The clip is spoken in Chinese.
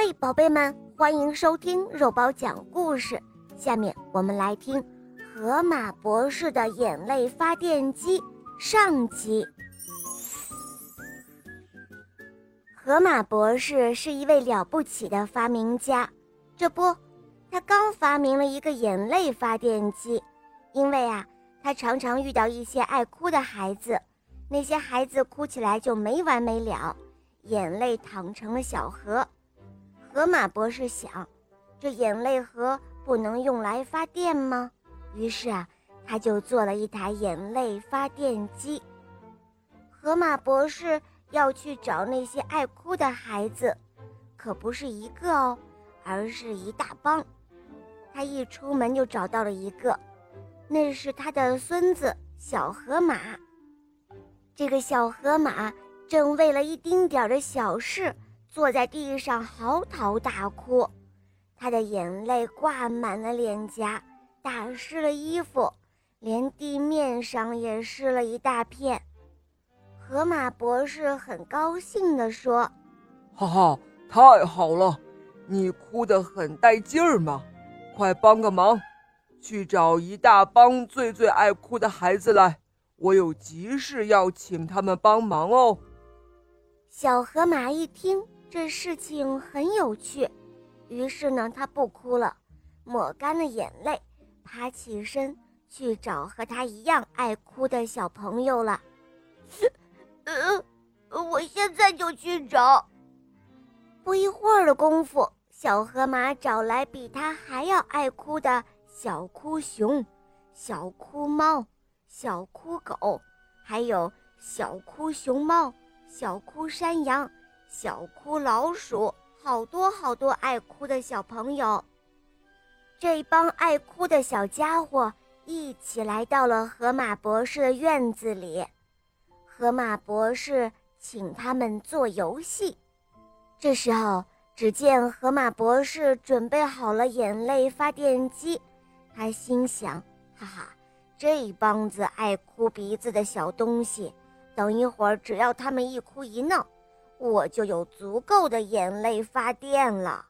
嘿，宝贝们，欢迎收听肉包讲故事。下面我们来听《河马博士的眼泪发电机》上集。河马博士是一位了不起的发明家，这不，他刚发明了一个眼泪发电机。因为啊，他常常遇到一些爱哭的孩子，那些孩子哭起来就没完没了，眼泪淌成了小河。河马博士想，这眼泪河不能用来发电吗？于是啊，他就做了一台眼泪发电机。河马博士要去找那些爱哭的孩子，可不是一个哦，而是一大帮。他一出门就找到了一个，那是他的孙子小河马。这个小河马正为了一丁点儿的小事。坐在地上嚎啕大哭，他的眼泪挂满了脸颊，打湿了衣服，连地面上也湿了一大片。河马博士很高兴地说：“哈哈，太好了！你哭得很带劲儿嘛，快帮个忙，去找一大帮最最爱哭的孩子来，我有急事要请他们帮忙哦。”小河马一听。这事情很有趣，于是呢，他不哭了，抹干了眼泪，爬起身去找和他一样爱哭的小朋友了。呃，我现在就去找。不一会儿的功夫，小河马找来比他还要爱哭的小哭熊、小哭猫、小哭狗，还有小哭熊猫、小哭山羊。小哭老鼠，好多好多爱哭的小朋友。这帮爱哭的小家伙一起来到了河马博士的院子里。河马博士请他们做游戏。这时候，只见河马博士准备好了眼泪发电机。他心想：哈哈，这一帮子爱哭鼻子的小东西，等一会儿只要他们一哭一闹。我就有足够的眼泪发电了。